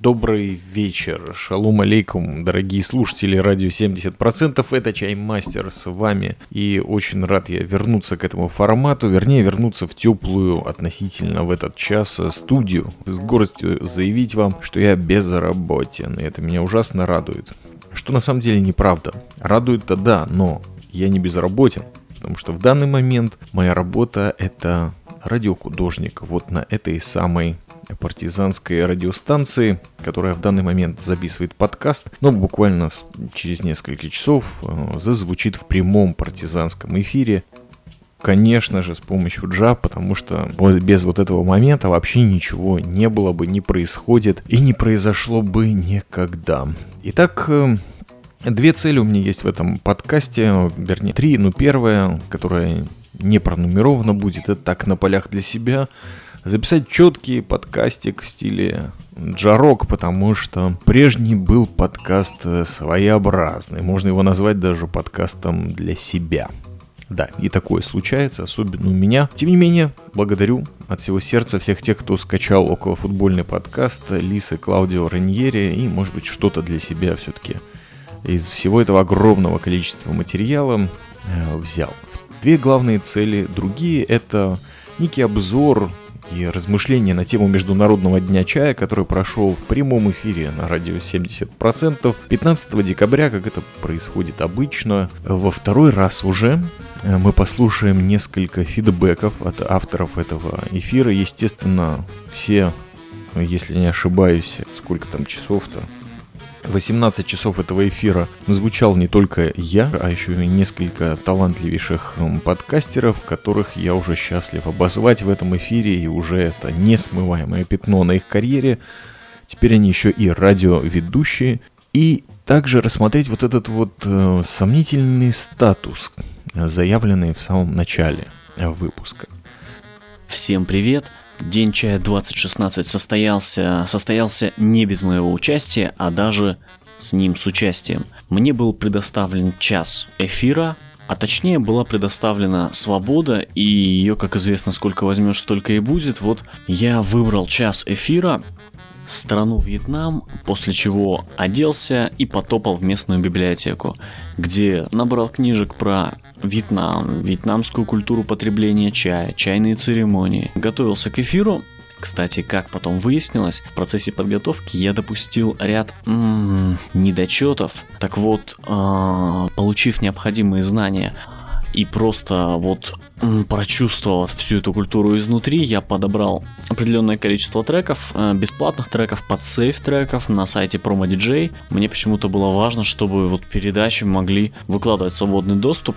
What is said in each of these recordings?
Добрый вечер, шалом алейкум, дорогие слушатели радио 70%, это Чаймастер с вами, и очень рад я вернуться к этому формату, вернее вернуться в теплую относительно в этот час студию, с гордостью заявить вам, что я безработен, и это меня ужасно радует. Что на самом деле неправда. Радует-то да, но я не безработен, потому что в данный момент моя работа это радиохудожник вот на этой самой партизанской радиостанции, которая в данный момент записывает подкаст, но буквально через несколько часов э, зазвучит в прямом партизанском эфире. Конечно же, с помощью джа, потому что без вот этого момента вообще ничего не было бы, не происходит и не произошло бы никогда. Итак, э, Две цели у меня есть в этом подкасте, вернее три. Ну, первая, которая не пронумерована будет, это так на полях для себя записать четкий подкастик в стиле джарок, потому что прежний был подкаст э, своеобразный. Можно его назвать даже подкастом для себя. Да, и такое случается, особенно у меня. Тем не менее, благодарю от всего сердца всех тех, кто скачал околофутбольный подкаст Лисы Клаудио Реньери и, может быть, что-то для себя все-таки из всего этого огромного количества материала э, взял. Две главные цели. Другие — это некий обзор и размышления на тему Международного дня чая, который прошел в прямом эфире на радио 70% 15 декабря, как это происходит обычно. Во второй раз уже э, мы послушаем несколько фидбэков от авторов этого эфира. Естественно, все, если не ошибаюсь, сколько там часов-то, 18 часов этого эфира звучал не только я, а еще и несколько талантливейших подкастеров, которых я уже счастлив обозвать в этом эфире, и уже это несмываемое пятно на их карьере. Теперь они еще и радиоведущие. И также рассмотреть вот этот вот э, сомнительный статус, заявленный в самом начале выпуска. Всем привет! День чая 2016 состоялся, состоялся не без моего участия, а даже с ним с участием. Мне был предоставлен час эфира, а точнее была предоставлена свобода, и ее, как известно, сколько возьмешь, столько и будет. Вот я выбрал час эфира, страну Вьетнам, после чего оделся и потопал в местную библиотеку, где набрал книжек про Вьетнам, вьетнамскую культуру потребления чая, чайные церемонии. Готовился к эфиру, кстати, как потом выяснилось, в процессе подготовки я допустил ряд м-м, недочетов. Так вот, э- получив необходимые знания и просто вот прочувствовав всю эту культуру изнутри, я подобрал определенное количество треков, э, бесплатных треков, под сейф треков на сайте Promo DJ. Мне почему-то было важно, чтобы вот передачи могли выкладывать свободный доступ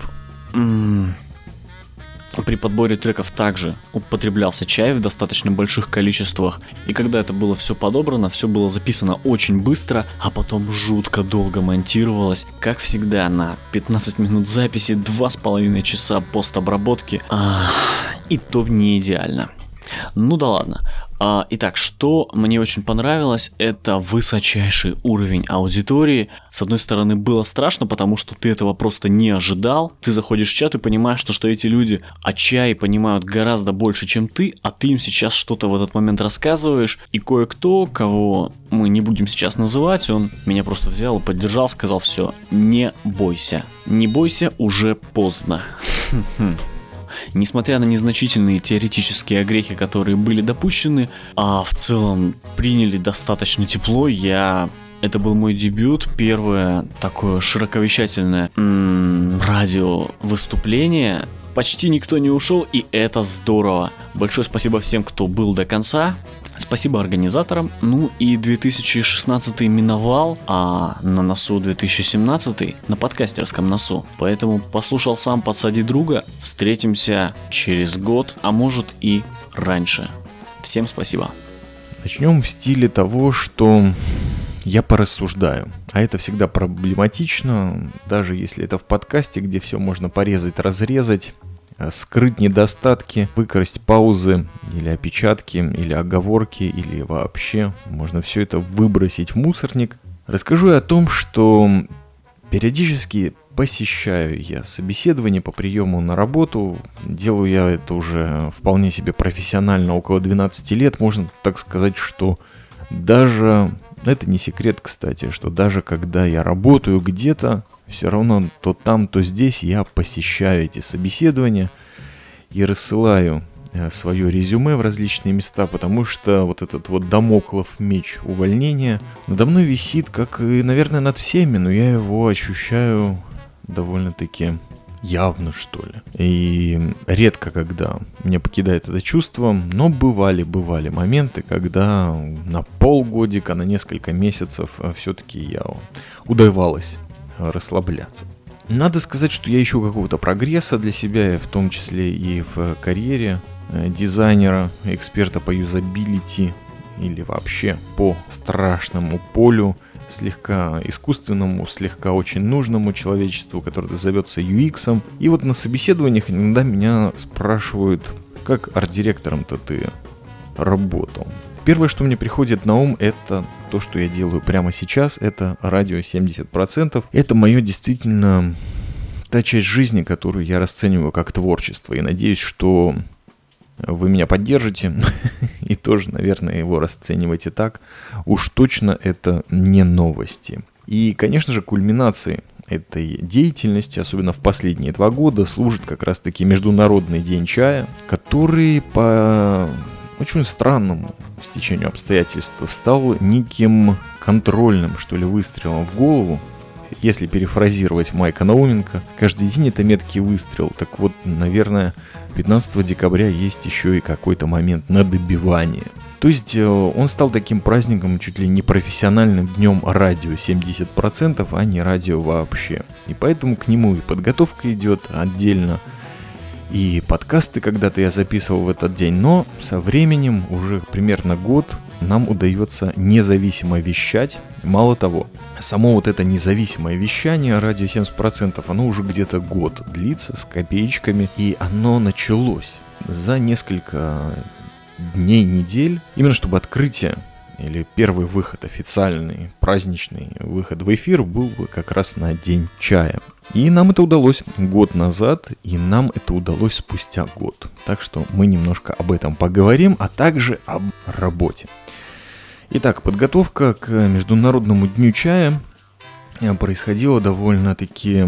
при подборе треков также употреблялся чай в достаточно больших количествах, и когда это было все подобрано, все было записано очень быстро, а потом жутко долго монтировалось, как всегда на 15 минут записи, 2,5 часа постобработки, а, и то не идеально. Ну да ладно. А, итак, что мне очень понравилось, это высочайший уровень аудитории. С одной стороны, было страшно, потому что ты этого просто не ожидал. Ты заходишь в чат и понимаешь, что, что эти люди о чае понимают гораздо больше, чем ты, а ты им сейчас что-то в этот момент рассказываешь. И кое-кто, кого мы не будем сейчас называть, он меня просто взял и поддержал, сказал, все, не бойся. Не бойся, уже поздно. Несмотря на незначительные теоретические огрехи, которые были допущены, а в целом приняли достаточно тепло, я это был мой дебют, первое такое широковещательное м-м, радио выступление. Почти никто не ушел, и это здорово. Большое спасибо всем, кто был до конца. Спасибо организаторам. Ну и 2016 миновал, а на носу 2017 на подкастерском носу. Поэтому послушал сам «Подсади друга». Встретимся через год, а может и раньше. Всем спасибо. Начнем в стиле того, что я порассуждаю. А это всегда проблематично, даже если это в подкасте, где все можно порезать, разрезать. Э, скрыть недостатки, выкрасть паузы или опечатки, или оговорки, или вообще можно все это выбросить в мусорник. Расскажу я о том, что периодически посещаю я собеседование по приему на работу. Делаю я это уже вполне себе профессионально, около 12 лет. Можно так сказать, что даже, это не секрет, кстати, что даже когда я работаю где-то, все равно то там, то здесь я посещаю эти собеседования и рассылаю э, свое резюме в различные места, потому что вот этот вот домоклов меч увольнения надо мной висит, как и, наверное, над всеми, но я его ощущаю довольно-таки явно, что ли. И редко, когда меня покидает это чувство, но бывали, бывали моменты, когда на полгодика, на несколько месяцев э, все-таки я удавалось расслабляться. Надо сказать, что я ищу какого-то прогресса для себя, в том числе и в карьере э, дизайнера, эксперта по юзабилити или вообще по страшному полю слегка искусственному, слегка очень нужному человечеству, который зовется UX. И вот на собеседованиях иногда меня спрашивают, как арт-директором-то ты работал. Первое, что мне приходит на ум, это то, что я делаю прямо сейчас, это радио 70%. Это мое действительно та часть жизни, которую я расцениваю как творчество. И надеюсь, что вы меня поддержите и тоже, наверное, его расцениваете так. Уж точно это не новости. И, конечно же, кульминацией этой деятельности, особенно в последние два года, служит как раз-таки Международный день чая, который по очень странному стечению обстоятельств стал неким контрольным, что ли, выстрелом в голову. Если перефразировать Майка Науменко, каждый день это меткий выстрел. Так вот, наверное, 15 декабря есть еще и какой-то момент на добивание. То есть э, он стал таким праздником чуть ли не профессиональным днем радио 70%, а не радио вообще. И поэтому к нему и подготовка идет отдельно, и подкасты когда-то я записывал в этот день, но со временем, уже примерно год, нам удается независимо вещать. Мало того, само вот это независимое вещание, радио 70%, оно уже где-то год длится с копеечками, и оно началось за несколько дней, недель, именно чтобы открытие или первый выход официальный, праздничный выход в эфир был бы как раз на День чая. И нам это удалось год назад, и нам это удалось спустя год. Так что мы немножко об этом поговорим, а также об работе. Итак, подготовка к Международному дню чая э, происходила довольно-таки,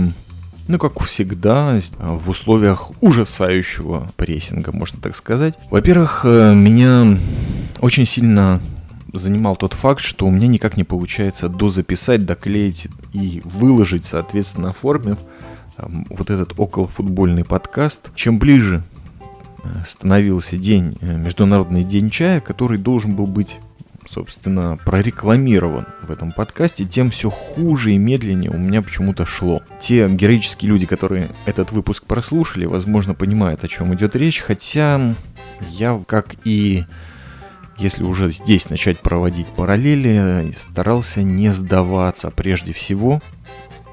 ну как всегда, в условиях ужасающего прессинга, можно так сказать. Во-первых, э, меня очень сильно занимал тот факт, что у меня никак не получается дозаписать, доклеить и выложить, соответственно, оформив вот этот околофутбольный подкаст. Чем ближе э, становился день, э, Международный день чая, который должен был быть собственно, прорекламирован в этом подкасте, тем все хуже и медленнее у меня почему-то шло. Те героические люди, которые этот выпуск прослушали, возможно, понимают, о чем идет речь, хотя я, как и если уже здесь начать проводить параллели, старался не сдаваться прежде всего,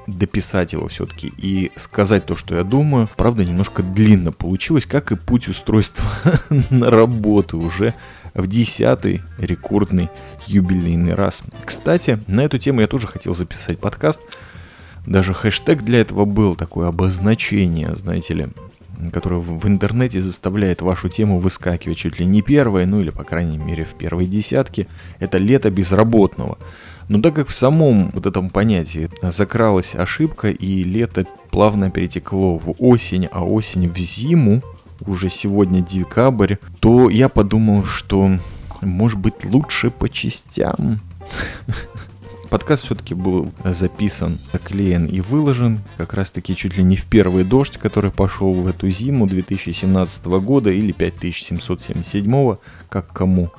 дописать его все-таки и сказать то, что я думаю. Правда, немножко длинно получилось, как и путь устройства на работу уже в десятый рекордный юбилейный раз. Кстати, на эту тему я тоже хотел записать подкаст. Даже хэштег для этого был, такое обозначение, знаете ли, которая в интернете заставляет вашу тему выскакивать чуть ли не первой, ну или по крайней мере в первой десятке, это лето безработного. Но так как в самом вот этом понятии закралась ошибка и лето плавно перетекло в осень, а осень в зиму, уже сегодня декабрь, то я подумал, что может быть лучше по частям. Подкаст все-таки был записан, оклеен и выложен как раз-таки чуть ли не в первый дождь, который пошел в эту зиму 2017 года или 5777, как кому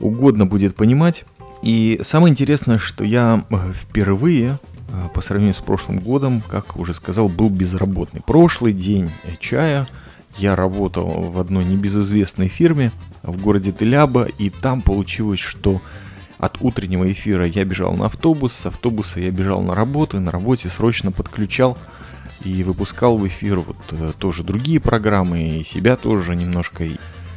угодно будет понимать. И самое интересное, что я э, впервые э, по сравнению с прошлым годом, как уже сказал, был безработный. Прошлый день чая я работал в одной небезызвестной фирме в городе Теляба, и там получилось, что от утреннего эфира я бежал на автобус, с автобуса я бежал на работу, и на работе срочно подключал и выпускал в эфир вот э, тоже другие программы, и себя тоже немножко.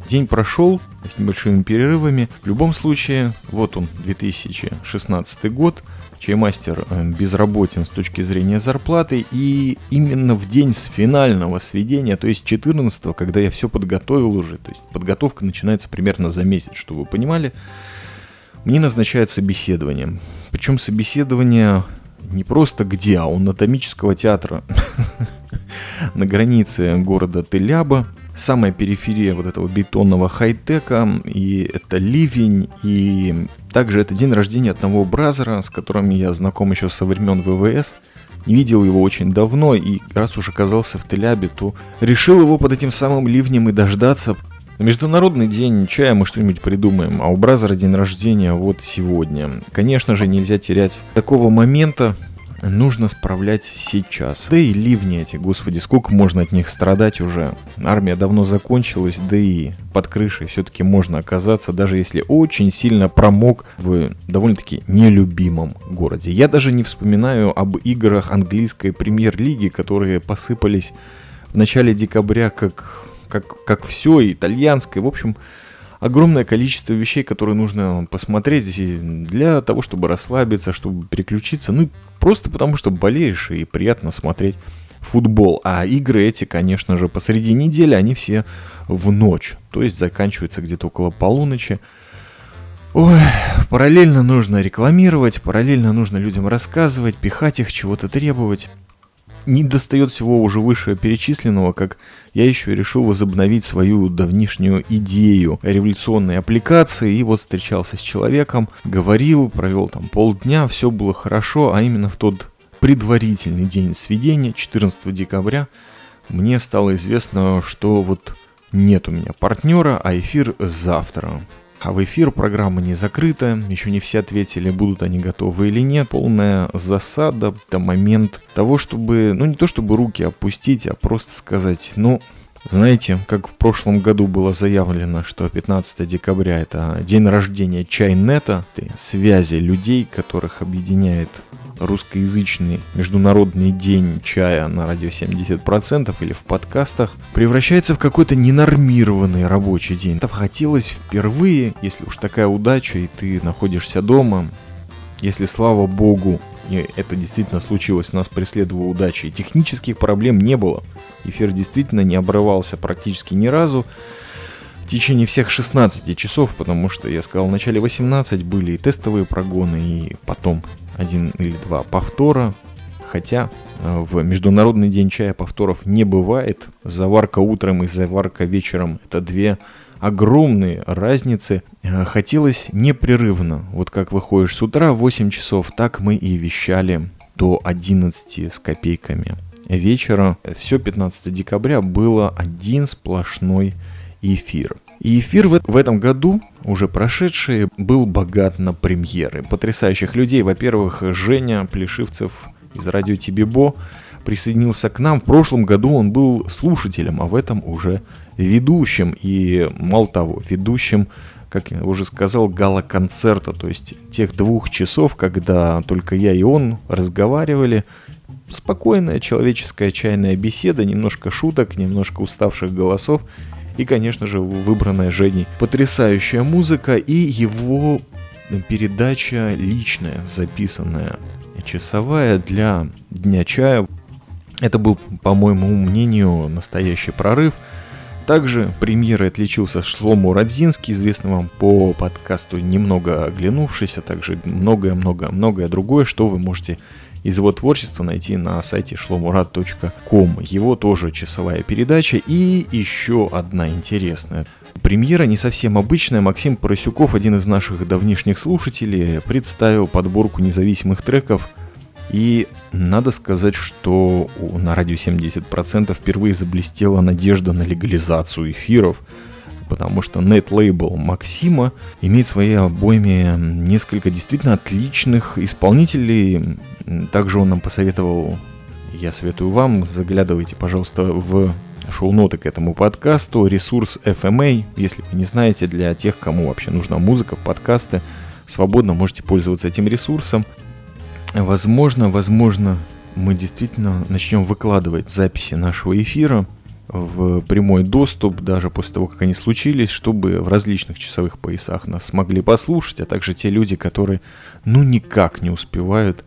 День прошел с небольшими перерывами. В любом случае, вот он, 2016 год, чаймастер э, безработен с точки зрения зарплаты, и именно в день с финального сведения, то есть 14 когда я все подготовил уже, то есть подготовка начинается примерно за месяц, чтобы вы понимали, мне назначают собеседование. Причем собеседование не просто где, а у анатомического театра на границе города Теляба самая периферия вот этого бетонного хай-тека, и это ливень, и также это день рождения одного бразера, с которым я знаком еще со времен ВВС. Не видел его очень давно, и раз уж оказался в Телябе, то решил его под этим самым ливнем и дождаться. На Международный день чая мы что-нибудь придумаем, а у Бразера день рождения вот сегодня. Конечно же, нельзя терять такого момента, нужно справлять сейчас. Да и ливни эти, господи, сколько можно от них страдать уже. Армия давно закончилась, да и под крышей все-таки можно оказаться, даже если очень сильно промок в довольно-таки нелюбимом городе. Я даже не вспоминаю об играх английской премьер-лиги, которые посыпались в начале декабря как, как, как все, итальянское. В общем, огромное количество вещей, которые нужно посмотреть для того, чтобы расслабиться, чтобы переключиться. Ну, просто потому, что болеешь и приятно смотреть футбол. А игры эти, конечно же, посреди недели, они все в ночь. То есть заканчиваются где-то около полуночи. Ой, параллельно нужно рекламировать, параллельно нужно людям рассказывать, пихать их, чего-то требовать не достает всего уже выше перечисленного, как я еще решил возобновить свою давнишнюю идею революционной аппликации, и вот встречался с человеком, говорил, провел там полдня, все было хорошо, а именно в тот предварительный день сведения, 14 декабря, мне стало известно, что вот нет у меня партнера, а эфир завтра. А в эфир программа не закрыта, еще не все ответили, будут они готовы или нет. Полная засада до момент того, чтобы, ну не то чтобы руки опустить, а просто сказать, ну, знаете, как в прошлом году было заявлено, что 15 декабря это день рождения Чайнета, связи людей, которых объединяет русскоязычный международный день чая на радио 70% или в подкастах превращается в какой-то ненормированный рабочий день. Хотелось впервые, если уж такая удача и ты находишься дома, если, слава богу, и это действительно случилось, нас преследовала удача, и технических проблем не было. Эфир действительно не обрывался практически ни разу в течение всех 16 часов, потому что я сказал, в начале 18 были и тестовые прогоны, и потом один или два повтора. Хотя э, в Международный день чая повторов не бывает. Заварка утром и заварка вечером – это две огромные разницы. Э, хотелось непрерывно. Вот как выходишь с утра в 8 часов, так мы и вещали до 11 с копейками вечера. Все 15 декабря было один сплошной эфир. И эфир в, этом году, уже прошедший, был богат на премьеры. Потрясающих людей. Во-первых, Женя Плешивцев из радио Тибибо присоединился к нам. В прошлом году он был слушателем, а в этом уже ведущим. И мало того, ведущим, как я уже сказал, гала-концерта. То есть тех двух часов, когда только я и он разговаривали. Спокойная человеческая чайная беседа, немножко шуток, немножко уставших голосов и, конечно же, выбранная Женей потрясающая музыка и его передача личная, записанная, часовая для Дня чая. Это был, по моему мнению, настоящий прорыв. Также премьерой отличился Шлому Радзинский, известный вам по подкасту «Немного оглянувшись», а также многое-многое-многое другое, что вы можете из его творчества найти на сайте shlomurad.com. Его тоже часовая передача и еще одна интересная. Премьера не совсем обычная. Максим Поросюков, один из наших давнишних слушателей, представил подборку независимых треков и надо сказать, что на радио 70% впервые заблестела надежда на легализацию эфиров потому что нет-лейбл Максима имеет в своей обойме несколько действительно отличных исполнителей. Также он нам посоветовал, я советую вам, заглядывайте, пожалуйста, в шоу-ноты к этому подкасту, ресурс FMA, если вы не знаете, для тех, кому вообще нужна музыка в подкасты, свободно можете пользоваться этим ресурсом. Возможно, возможно, мы действительно начнем выкладывать записи нашего эфира в прямой доступ даже после того, как они случились, чтобы в различных часовых поясах нас смогли послушать, а также те люди, которые ну никак не успевают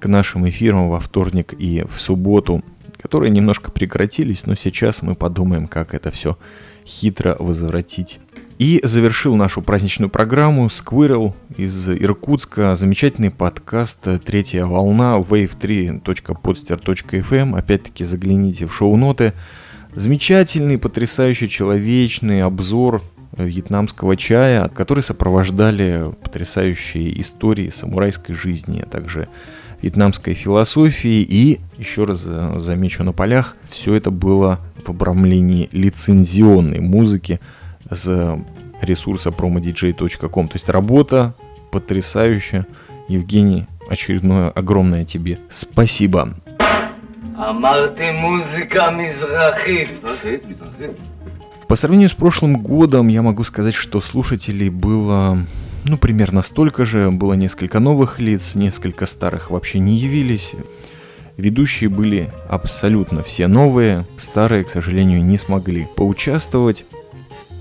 к нашим эфирам во вторник и в субботу, которые немножко прекратились, но сейчас мы подумаем, как это все хитро возвратить. И завершил нашу праздничную программу Squirrel из Иркутска. Замечательный подкаст «Третья волна» wave3.podster.fm. Опять-таки загляните в шоу-ноты. Замечательный, потрясающий, человечный обзор вьетнамского чая, который сопровождали потрясающие истории самурайской жизни, а также вьетнамской философии. И, еще раз замечу на полях, все это было в обрамлении лицензионной музыки с ресурса promodj.com. То есть работа потрясающая. Евгений, очередное огромное тебе спасибо. По сравнению с прошлым годом я могу сказать, что слушателей было ну, примерно столько же. Было несколько новых лиц, несколько старых вообще не явились. Ведущие были абсолютно все новые, старые, к сожалению, не смогли поучаствовать.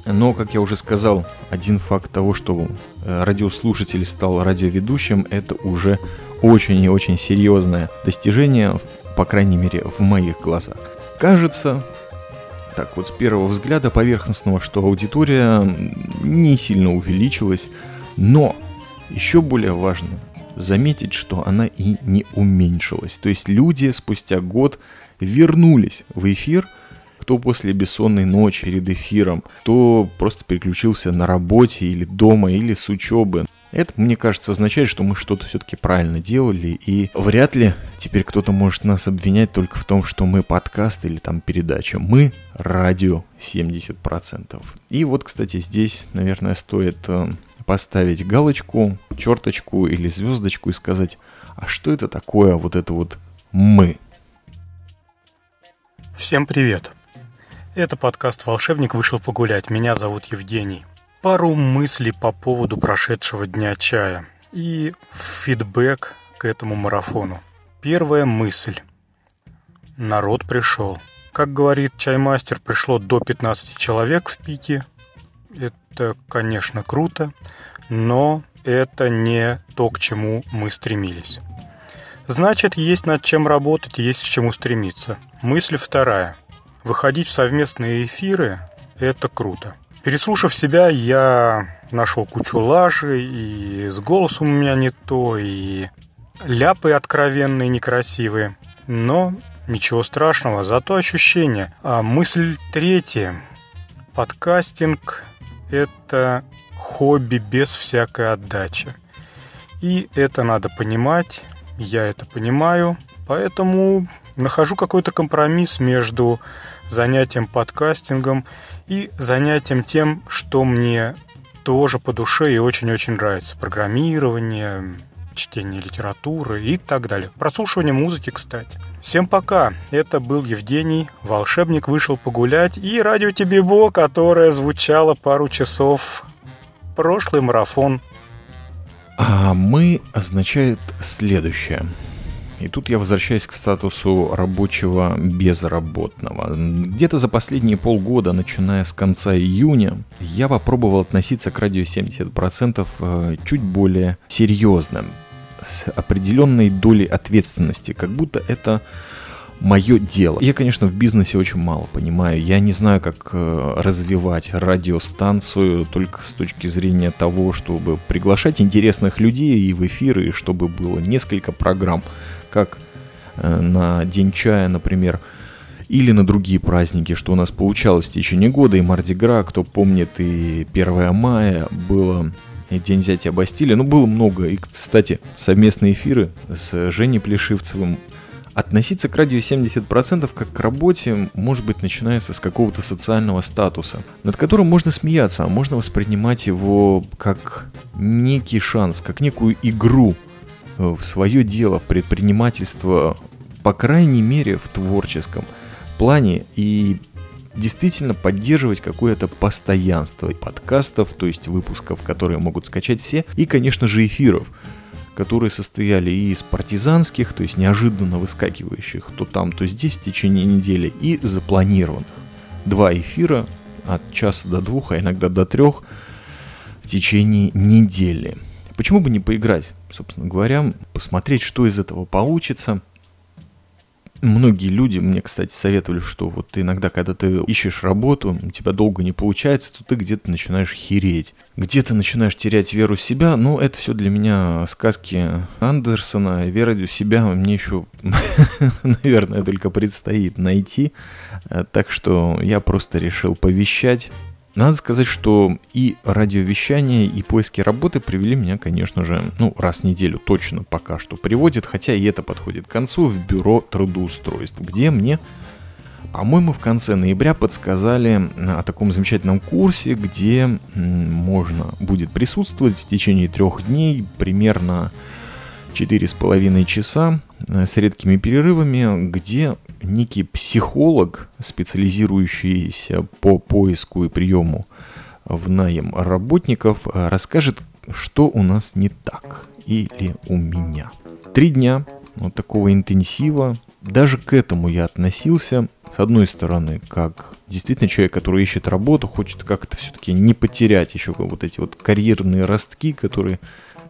Но, как я уже сказал, один факт того, что э, радиослушатель стал радиоведущим, это уже очень и очень серьезное достижение, по крайней мере, в моих глазах. Кажется, так вот с первого взгляда поверхностного, что аудитория не сильно увеличилась, но еще более важно заметить, что она и не уменьшилась. То есть люди спустя год вернулись в эфир – кто после бессонной ночи перед эфиром, кто просто переключился на работе или дома, или с учебы. Это, мне кажется, означает, что мы что-то все-таки правильно делали, и вряд ли теперь кто-то может нас обвинять только в том, что мы подкаст или там передача. Мы радио 70%. И вот, кстати, здесь, наверное, стоит э, поставить галочку, черточку или звездочку и сказать, а что это такое вот это вот мы? Всем привет! Это подкаст «Волшебник вышел погулять». Меня зовут Евгений. Пару мыслей по поводу прошедшего дня чая и фидбэк к этому марафону. Первая мысль. Народ пришел. Как говорит чаймастер, пришло до 15 человек в пике. Это, конечно, круто, но это не то, к чему мы стремились. Значит, есть над чем работать, есть к чему стремиться. Мысль вторая – выходить в совместные эфиры – это круто. Переслушав себя, я нашел кучу лажи, и с голосом у меня не то, и ляпы откровенные, некрасивые. Но ничего страшного, зато ощущение. А мысль третья. Подкастинг – это хобби без всякой отдачи. И это надо понимать, я это понимаю, поэтому нахожу какой-то компромисс между занятием подкастингом и занятием тем, что мне тоже по душе и очень-очень нравится. Программирование, чтение литературы и так далее. Прослушивание музыки, кстати. Всем пока. Это был Евгений. Волшебник вышел погулять. И радио Тебебо, которое звучало пару часов. Прошлый марафон. А мы означает следующее. И тут я возвращаюсь к статусу рабочего безработного. Где-то за последние полгода, начиная с конца июня, я попробовал относиться к радио 70% э, чуть более серьезно, с определенной долей ответственности, как будто это мое дело. Я, конечно, в бизнесе очень мало понимаю. Я не знаю, как э, развивать радиостанцию только с точки зрения того, чтобы приглашать интересных людей и в эфиры, и чтобы было несколько программ как э, на День чая, например, или на другие праздники, что у нас получалось в течение года, и Мардигра, кто помнит, и 1 мая было и День взятия Бастилии, ну, было много. И, кстати, совместные эфиры с Женей Плешивцевым. Относиться к радио 70% как к работе, может быть, начинается с какого-то социального статуса, над которым можно смеяться, а можно воспринимать его как некий шанс, как некую игру, в свое дело, в предпринимательство, по крайней мере в творческом плане и действительно поддерживать какое-то постоянство подкастов, то есть выпусков, которые могут скачать все, и, конечно же, эфиров, которые состояли и из партизанских, то есть неожиданно выскакивающих то там, то здесь в течение недели, и запланированных. два эфира от часа до двух, а иногда до трех в течение недели. Почему бы не поиграть, собственно говоря, посмотреть, что из этого получится – Многие люди мне, кстати, советовали, что вот иногда, когда ты ищешь работу, у тебя долго не получается, то ты где-то начинаешь хереть. Где-то начинаешь терять веру в себя. Но это все для меня сказки Андерсона. Вера в себя мне еще, наверное, только предстоит найти. Так что я просто решил повещать надо сказать, что и радиовещание, и поиски работы привели меня, конечно же, ну, раз в неделю точно пока что приводит, хотя и это подходит к концу, в бюро трудоустройств, где мне по-моему, в конце ноября подсказали о таком замечательном курсе, где можно будет присутствовать в течение трех дней примерно четыре с половиной часа э, с редкими перерывами, где некий психолог, специализирующийся по поиску и приему в наем работников, э, расскажет, что у нас не так или у меня. Три дня вот такого интенсива. Даже к этому я относился, с одной стороны, как действительно человек, который ищет работу, хочет как-то все-таки не потерять еще вот эти вот карьерные ростки, которые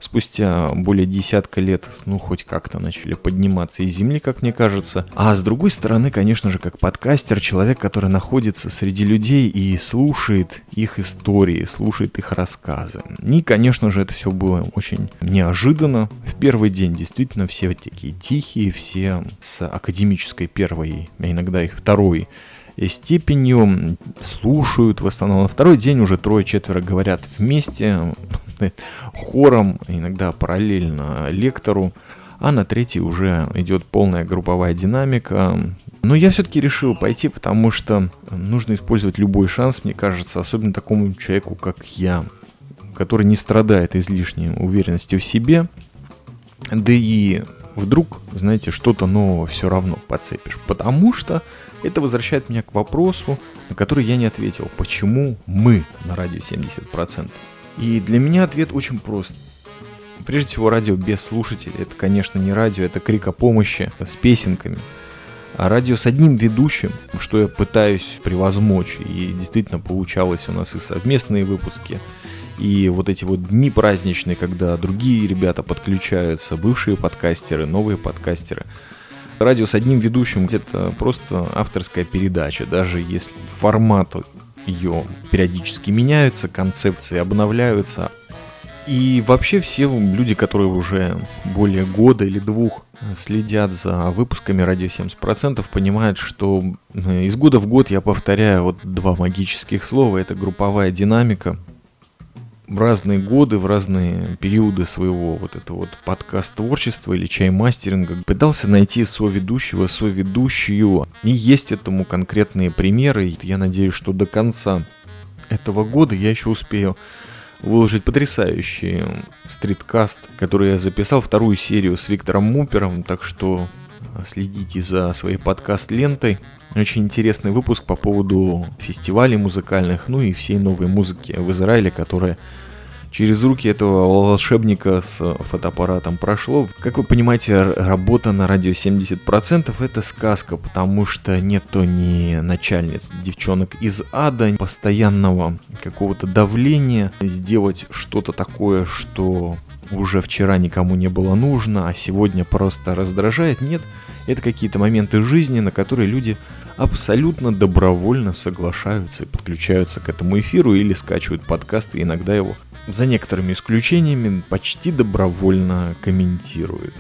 спустя более десятка лет, ну, хоть как-то начали подниматься из земли, как мне кажется. А с другой стороны, конечно же, как подкастер, человек, который находится среди людей и слушает их истории, слушает их рассказы. И, конечно же, это все было очень неожиданно. В первый день действительно все такие тихие, все с академической первой, а иногда их второй степенью, слушают в основном. На второй день уже трое-четверо говорят вместе, хором, иногда параллельно лектору, а на третий уже идет полная групповая динамика. Но я все-таки решил пойти, потому что нужно использовать любой шанс, мне кажется, особенно такому человеку, как я, который не страдает излишней уверенностью в себе, да и вдруг, знаете, что-то нового все равно подцепишь. Потому что это возвращает меня к вопросу, на который я не ответил. Почему мы на радио 70%? И для меня ответ очень прост. Прежде всего, радио без слушателей. Это, конечно, не радио, это крик о помощи с песенками. А радио с одним ведущим, что я пытаюсь превозмочь. И действительно получалось у нас и совместные выпуски, и вот эти вот дни праздничные, когда другие ребята подключаются, бывшие подкастеры, новые подкастеры. Радио с одним ведущим где-то просто авторская передача, даже если формат ее периодически меняются, концепции обновляются. И вообще все люди, которые уже более года или двух следят за выпусками радио 70%, понимают, что из года в год я повторяю вот два магических слова. Это групповая динамика, в разные годы, в разные периоды своего вот этого вот подкаст-творчества или чай-мастеринга пытался найти соведущего, соведущую. И есть этому конкретные примеры. Я надеюсь, что до конца этого года я еще успею выложить потрясающий стриткаст, который я записал, вторую серию с Виктором Мупером, так что следите за своей подкаст-лентой. Очень интересный выпуск по поводу фестивалей музыкальных, ну и всей новой музыки в Израиле, которая через руки этого волшебника с фотоаппаратом прошло. Как вы понимаете, работа на радио 70% это сказка, потому что нету ни начальниц, девчонок из ада, постоянного какого-то давления сделать что-то такое, что уже вчера никому не было нужно, а сегодня просто раздражает. Нет, это какие-то моменты жизни, на которые люди абсолютно добровольно соглашаются и подключаются к этому эфиру или скачивают подкасты, иногда его, за некоторыми исключениями, почти добровольно комментируют.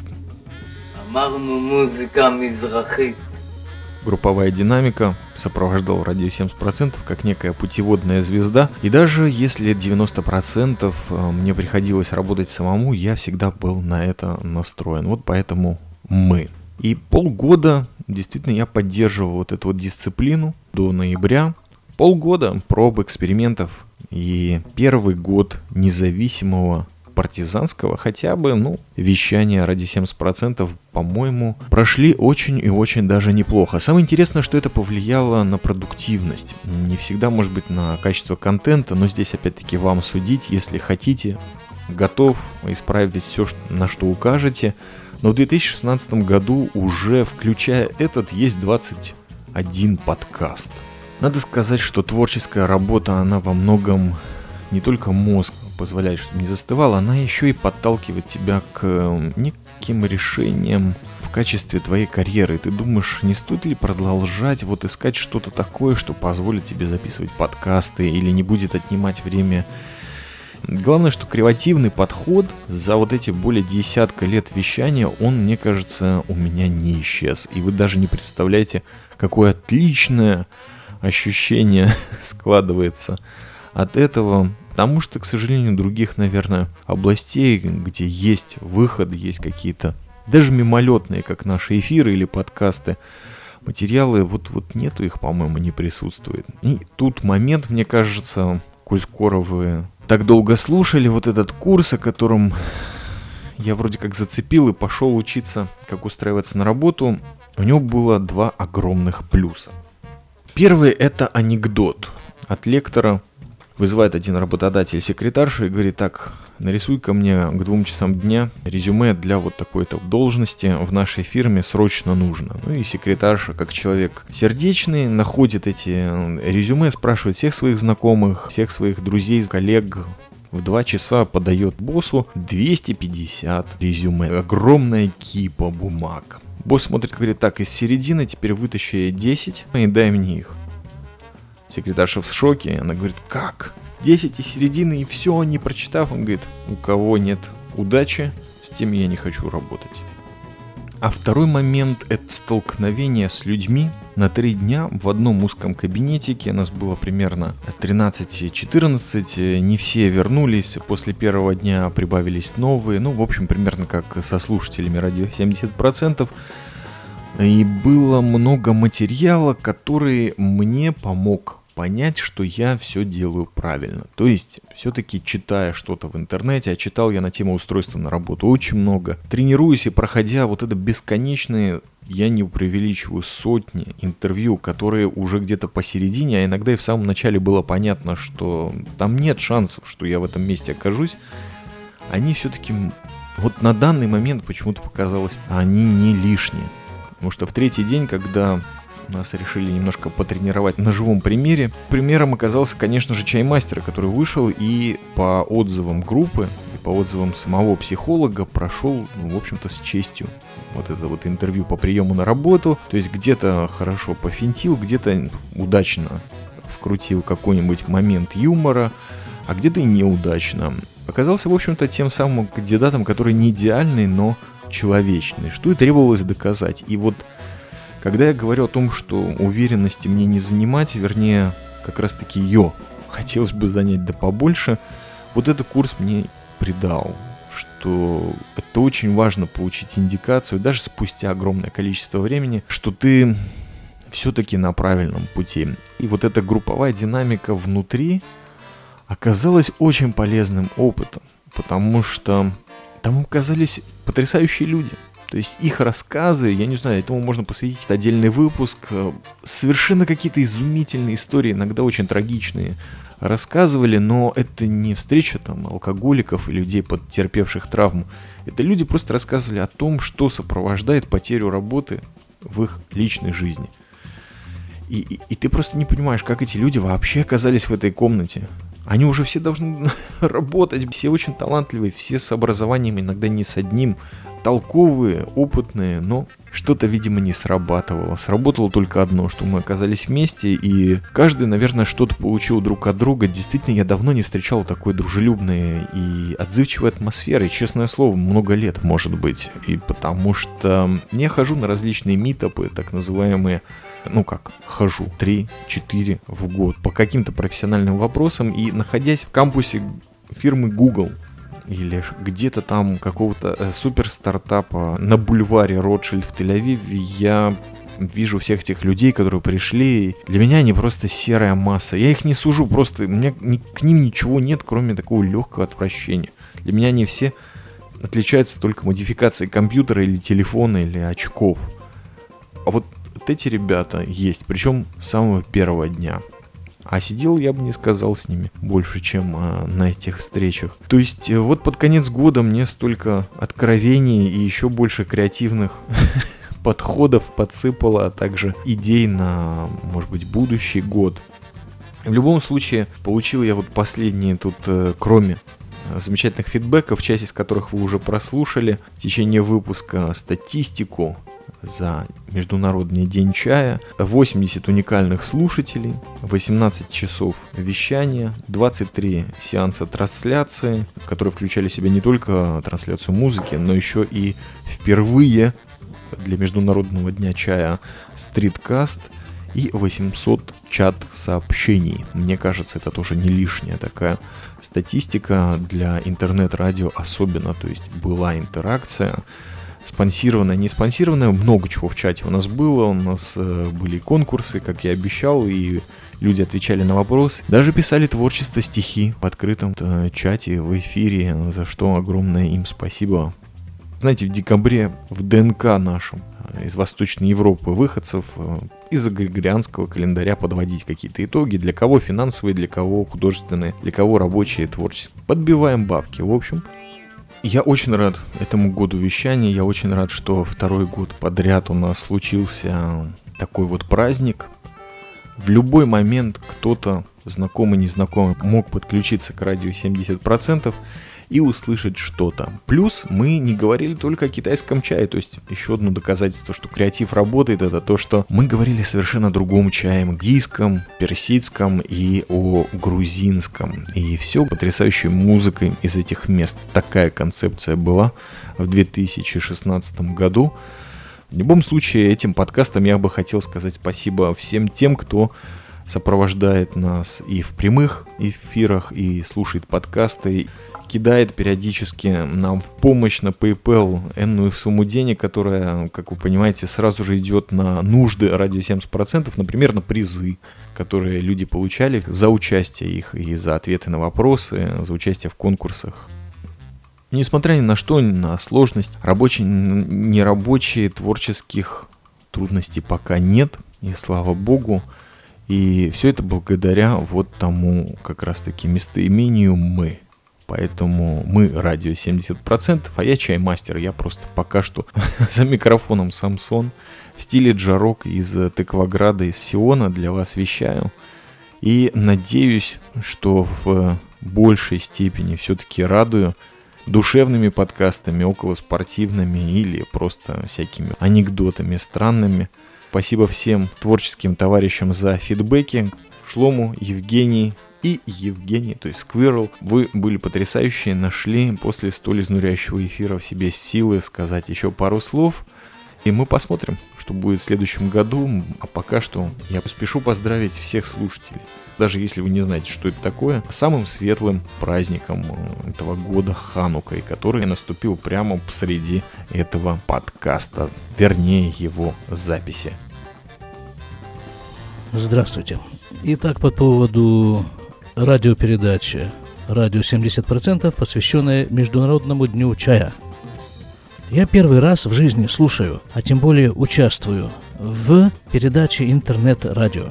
Групповая динамика сопровождала радио 70% как некая путеводная звезда. И даже если 90% э, мне приходилось работать самому, я всегда был на это настроен. Вот поэтому мы. И полгода действительно я поддерживал вот эту вот дисциплину до ноября. Полгода проб, экспериментов. И первый год независимого партизанского хотя бы, ну, вещания ради 70%, по-моему, прошли очень и очень даже неплохо. Самое интересное, что это повлияло на продуктивность. Не всегда, может быть, на качество контента, но здесь, опять-таки, вам судить, если хотите, готов исправить все, на что укажете. Но в 2016 году уже, включая этот, есть 21 подкаст. Надо сказать, что творческая работа, она во многом не только мозг позволяет, чтобы не застывал, она еще и подталкивает тебя к неким решениям в качестве твоей карьеры. ты думаешь, не стоит ли продолжать вот искать что-то такое, что позволит тебе записывать подкасты или не будет отнимать время Главное, что креативный подход за вот эти более десятка лет вещания, он, мне кажется, у меня не исчез. И вы даже не представляете, какое отличное ощущение складывается от этого. Потому что, к сожалению, других, наверное, областей, где есть выход, есть какие-то даже мимолетные, как наши эфиры или подкасты, материалы, вот, вот нету их, по-моему, не присутствует. И тут момент, мне кажется, коль скоро вы так долго слушали вот этот курс, о котором я вроде как зацепил и пошел учиться, как устраиваться на работу, у него было два огромных плюса. Первый это анекдот от лектора, Вызывает один работодатель секретаршу и говорит, так, нарисуй-ка мне к двум часам дня резюме для вот такой-то должности в нашей фирме срочно нужно. Ну и секретарша, как человек сердечный, находит эти э, резюме, спрашивает всех своих знакомых, всех своих друзей, коллег, в два часа подает боссу 250 резюме. Огромная кипа бумаг. Босс смотрит, говорит, так, из середины теперь вытащи 10 и дай мне их. Секретарша в шоке, она говорит, как? 10 и середины и все, не прочитав, он говорит, у кого нет удачи, с тем я не хочу работать. А второй момент – это столкновение с людьми на три дня в одном узком кабинетике. Нас было примерно 13-14. Не все вернулись. После первого дня прибавились новые. Ну, в общем, примерно как со слушателями радио 70%. И было много материала, который мне помог понять, что я все делаю правильно. То есть, все-таки читая что-то в интернете, а читал я на тему устройства на работу очень много, тренируюсь и проходя вот это бесконечные я не преувеличиваю сотни интервью, которые уже где-то посередине, а иногда и в самом начале было понятно, что там нет шансов, что я в этом месте окажусь, они все-таки вот на данный момент почему-то показалось, они не лишние. Потому что в третий день, когда нас решили немножко потренировать на живом примере. Примером оказался, конечно же, чаймастер, который вышел и по отзывам группы, и по отзывам самого психолога прошел, ну, в общем-то, с честью. Вот это вот интервью по приему на работу. То есть где-то хорошо пофинтил, где-то удачно вкрутил какой-нибудь момент юмора, а где-то и неудачно. Оказался, в общем-то, тем самым кандидатом, который не идеальный, но человечный, что и требовалось доказать. И вот когда я говорю о том, что уверенности мне не занимать, вернее, как раз таки ее хотелось бы занять да побольше, вот этот курс мне придал, что это очень важно получить индикацию, даже спустя огромное количество времени, что ты все-таки на правильном пути. И вот эта групповая динамика внутри оказалась очень полезным опытом, потому что там оказались потрясающие люди – то есть их рассказы, я не знаю, этому можно посвятить отдельный выпуск. Э, совершенно какие-то изумительные истории, иногда очень трагичные, рассказывали, но это не встреча там алкоголиков и людей, потерпевших травму. Это люди просто рассказывали о том, что сопровождает потерю работы в их личной жизни. И, и, и ты просто не понимаешь, как эти люди вообще оказались в этой комнате. Они уже все должны работать, все очень талантливые, все с образованием, иногда не с одним, толковые, опытные, но что-то, видимо, не срабатывало. Сработало только одно, что мы оказались вместе, и каждый, наверное, что-то получил друг от друга. Действительно, я давно не встречал такой дружелюбной и отзывчивой атмосферы. Честное слово, много лет, может быть. И потому что я хожу на различные митопы, так называемые ну как, хожу 3-4 в год по каким-то профессиональным вопросам и находясь в кампусе фирмы Google, или где-то там какого-то э, супер стартапа на бульваре Ротшильд в Тель-Авиве я вижу всех этих людей, которые пришли. Для меня они просто серая масса. Я их не сужу, просто у меня к ним ничего нет, кроме такого легкого отвращения. Для меня они все отличаются только модификацией компьютера или телефона или очков. А вот, вот эти ребята есть, причем с самого первого дня. А сидел, я бы не сказал, с ними больше, чем а, на этих встречах. То есть э, вот под конец года мне столько откровений и еще больше креативных подходов подсыпала, а также идей на, может быть, будущий год. В любом случае, получил я вот последние тут, э, кроме замечательных фидбэков, часть из которых вы уже прослушали в течение выпуска, статистику за Международный день чая, 80 уникальных слушателей, 18 часов вещания, 23 сеанса трансляции, которые включали в себя не только трансляцию музыки, но еще и впервые для Международного дня чая стриткаст и 800 чат-сообщений. Мне кажется, это тоже не лишняя такая статистика для интернет-радио особенно, то есть была интеракция, спонсированная, не спонсированная, много чего в чате у нас было, у нас э, были конкурсы, как я обещал, и люди отвечали на вопросы, даже писали творчество, стихи в открытом э, чате, в эфире, за что огромное им спасибо. Знаете, в декабре в ДНК нашем э, из Восточной Европы выходцев из-за григорианского календаря подводить какие-то итоги, для кого финансовые, для кого художественные, для кого рабочие, творческие. Подбиваем бабки. В общем, я очень рад этому году вещания. Я очень рад, что второй год подряд у нас случился такой вот праздник. В любой момент кто-то, знакомый, незнакомый, мог подключиться к радио 70% и услышать что-то. Плюс мы не говорили только о китайском чае, то есть еще одно доказательство, что креатив работает, это то, что мы говорили совершенно другом чае, индийском, персидском и о грузинском. И все потрясающей музыкой из этих мест. Такая концепция была в 2016 году. В любом случае, этим подкастом я бы хотел сказать спасибо всем тем, кто сопровождает нас и в прямых эфирах, и слушает подкасты кидает периодически нам в помощь на PayPal энную сумму денег, которая, как вы понимаете, сразу же идет на нужды радио 70%, например, на призы, которые люди получали за участие их и за ответы на вопросы, за участие в конкурсах. Несмотря ни на что, на сложность, рабочие, нерабочие, творческих трудностей пока нет, и слава богу. И все это благодаря вот тому как раз таки местоимению «мы». Поэтому мы радио 70%, а я чаймастер. Я просто пока что за микрофоном Самсон в стиле джарок из Тыкваграда, из Сиона для вас вещаю. И надеюсь, что в большей степени все-таки радую душевными подкастами, около спортивными или просто всякими анекдотами странными. Спасибо всем творческим товарищам за фидбэки. Шлому, Евгений, и Евгений, то есть Сквирл. Вы были потрясающие, нашли после столь изнуряющего эфира в себе силы сказать еще пару слов. И мы посмотрим, что будет в следующем году. А пока что я поспешу поздравить всех слушателей. Даже если вы не знаете, что это такое, самым светлым праздником э, этого года Ханукой, который наступил прямо посреди этого подкаста, вернее его записи. Здравствуйте. Итак, по поводу радиопередача «Радио 70%», посвященная Международному дню чая. Я первый раз в жизни слушаю, а тем более участвую в передаче интернет-радио.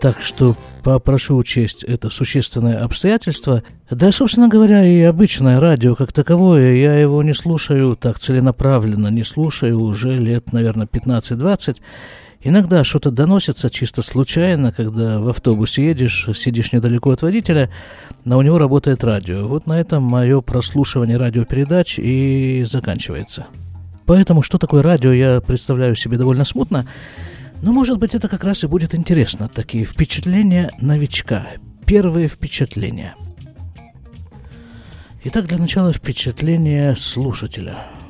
Так что попрошу учесть это существенное обстоятельство. Да, собственно говоря, и обычное радио как таковое, я его не слушаю так целенаправленно, не слушаю уже лет, наверное, 15-20. Иногда что-то доносится чисто случайно, когда в автобусе едешь, сидишь недалеко от водителя, но у него работает радио. Вот на этом мое прослушивание радиопередач и заканчивается. Поэтому, что такое радио, я представляю себе довольно смутно. Но, может быть, это как раз и будет интересно. Такие впечатления новичка. Первые впечатления. Итак, для начала впечатление слушателя –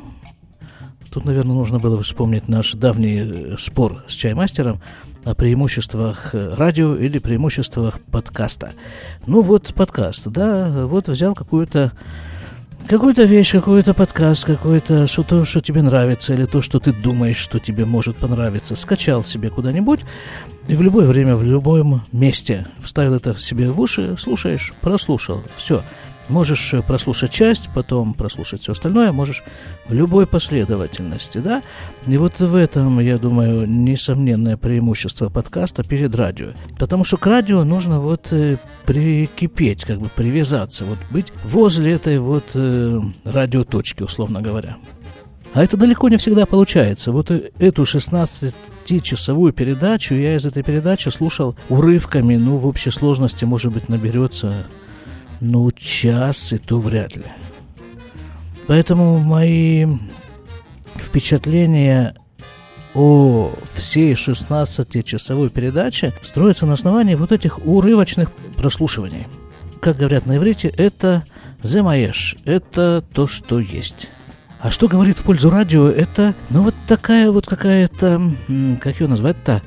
Тут, наверное, нужно было вспомнить наш давний э, спор с чаймастером о преимуществах э, радио или преимуществах подкаста. Ну вот подкаст, да, вот взял какую-то какую-то вещь, какой-то подкаст, какое-то что-то, что тебе нравится, или то, что ты думаешь, что тебе может понравиться, скачал себе куда-нибудь, и в любое время, в любом месте вставил это себе в уши, слушаешь, прослушал, все. Можешь э, прослушать часть, потом прослушать все остальное, можешь в любой последовательности, да? И вот в этом, я думаю, несомненное преимущество подкаста перед радио. Потому что к радио нужно вот э, прикипеть, как бы привязаться, вот быть возле этой вот э, радиоточки, условно говоря. А это далеко не всегда получается. Вот эту 16-часовую передачу я из этой передачи слушал урывками, ну, в общей сложности, может быть, наберется, ну, час, и то вряд ли. Поэтому мои впечатления о всей 16-часовой передаче строятся на основании вот этих урывочных прослушиваний. Как говорят на иврите, это «земаеш», это то, что есть. А что говорит в пользу радио, это, ну, вот такая вот какая-то, как ее назвать-то?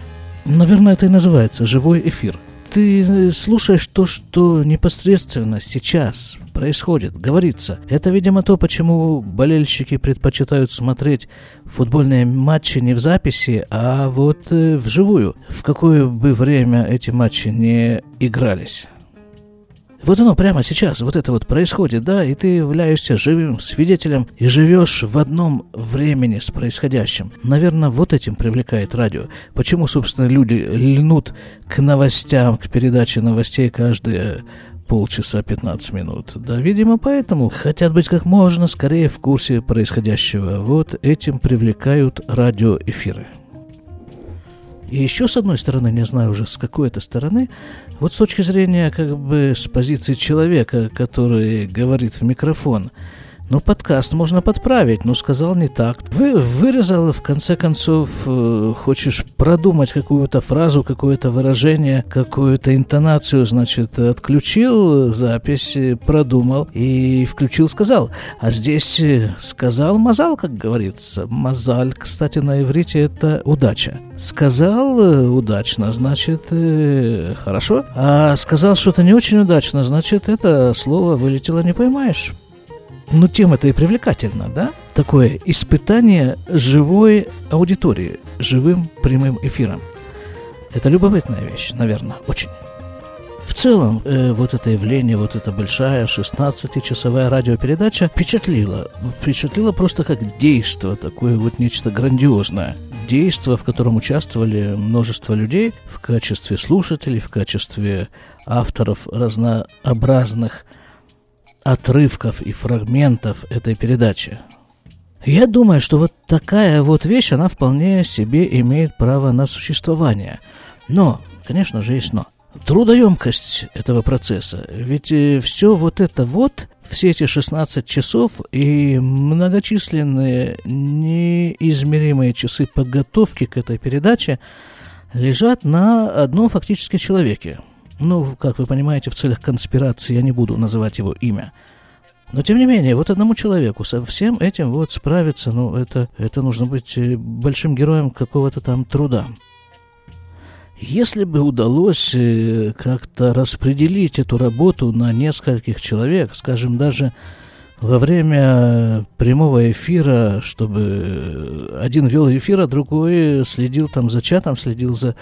Наверное, это и называется живой эфир. Ты э, слушаешь то, что непосредственно сейчас происходит, говорится. Это, видимо, то, почему болельщики предпочитают смотреть футбольные матчи не в записи, а вот э, вживую. В какое бы время эти матчи не игрались. Вот оно прямо сейчас, вот это вот происходит, да, и ты являешься живым свидетелем и живешь в одном времени с происходящим. Наверное, вот этим привлекает радио. Почему, собственно, люди льнут к новостям, к передаче новостей каждые полчаса 15 минут. Да, видимо, поэтому хотят быть как можно скорее в курсе происходящего. Вот этим привлекают радиоэфиры. И еще с одной стороны, не знаю уже с какой это стороны, вот с точки зрения как бы с позиции человека, который говорит в микрофон – ну, подкаст можно подправить, но сказал не так. Вы вырезал, в конце концов, э, хочешь продумать какую-то фразу, какое-то выражение, какую-то интонацию, значит, отключил запись, продумал и включил, сказал. А здесь э, сказал мазал, как говорится. Мазаль, кстати, на иврите это удача. Сказал э, удачно, значит, хорошо. А сказал что-то не очень удачно, значит, это слово вылетело не поймаешь. Ну, тема-то и привлекательна, да? Такое испытание живой аудитории, живым прямым эфиром. Это любопытная вещь, наверное, очень. В целом, э, вот это явление, вот эта большая 16-часовая радиопередача впечатлила. Впечатлила просто как действо, такое вот нечто грандиозное. Действо, в котором участвовали множество людей в качестве слушателей, в качестве авторов разнообразных отрывков и фрагментов этой передачи. Я думаю, что вот такая вот вещь, она вполне себе имеет право на существование. Но, конечно же, есть но. Трудоемкость этого процесса. Ведь э, все вот это вот, все эти 16 часов и многочисленные неизмеримые часы подготовки к этой передаче лежат на одном фактически человеке – ну, как вы понимаете, в целях конспирации я не буду называть его имя. Но, тем не менее, вот одному человеку со всем этим вот справиться, ну, это, это нужно быть э, большим героем какого-то там труда. Если бы удалось э, как-то распределить эту работу на нескольких человек, скажем, даже во время прямого эфира, чтобы один вел эфир, а другой следил там за чатом, следил за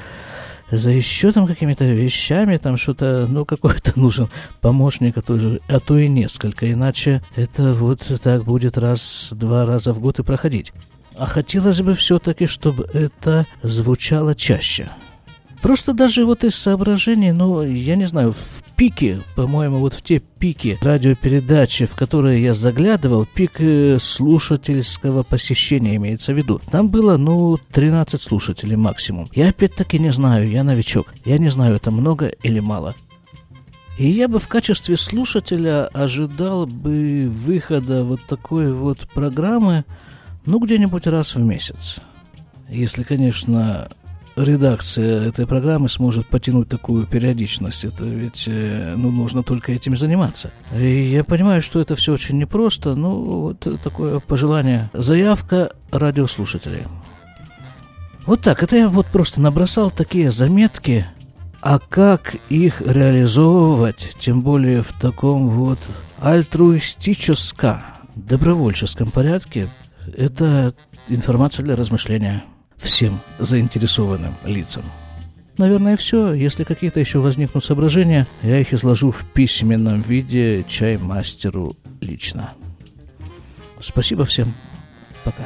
за еще там какими-то вещами, там что-то, ну, какой-то нужен помощник, а то, а то и несколько, иначе это вот так будет раз-два раза в год и проходить. А хотелось бы все-таки, чтобы это звучало чаще. Просто даже вот из соображений, ну, я не знаю, в пике, по-моему, вот в те пики радиопередачи, в которые я заглядывал, пик э, слушательского посещения имеется в виду. Там было, ну, 13 слушателей максимум. Я опять-таки не знаю, я новичок. Я не знаю, это много или мало. И я бы в качестве слушателя ожидал бы выхода вот такой вот программы, ну, где-нибудь раз в месяц. Если, конечно, редакция этой программы сможет потянуть такую периодичность. Это ведь э, ну, нужно только этим заниматься. И я понимаю, что это все очень непросто, но вот такое пожелание. Заявка радиослушателей. Вот так, это я вот просто набросал такие заметки, а как их реализовывать, тем более в таком вот альтруистическом, добровольческом порядке, это информация для размышления всем заинтересованным лицам. Наверное, все. Если какие-то еще возникнут соображения, я их изложу в письменном виде чай-мастеру лично. Спасибо всем. Пока.